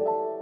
you.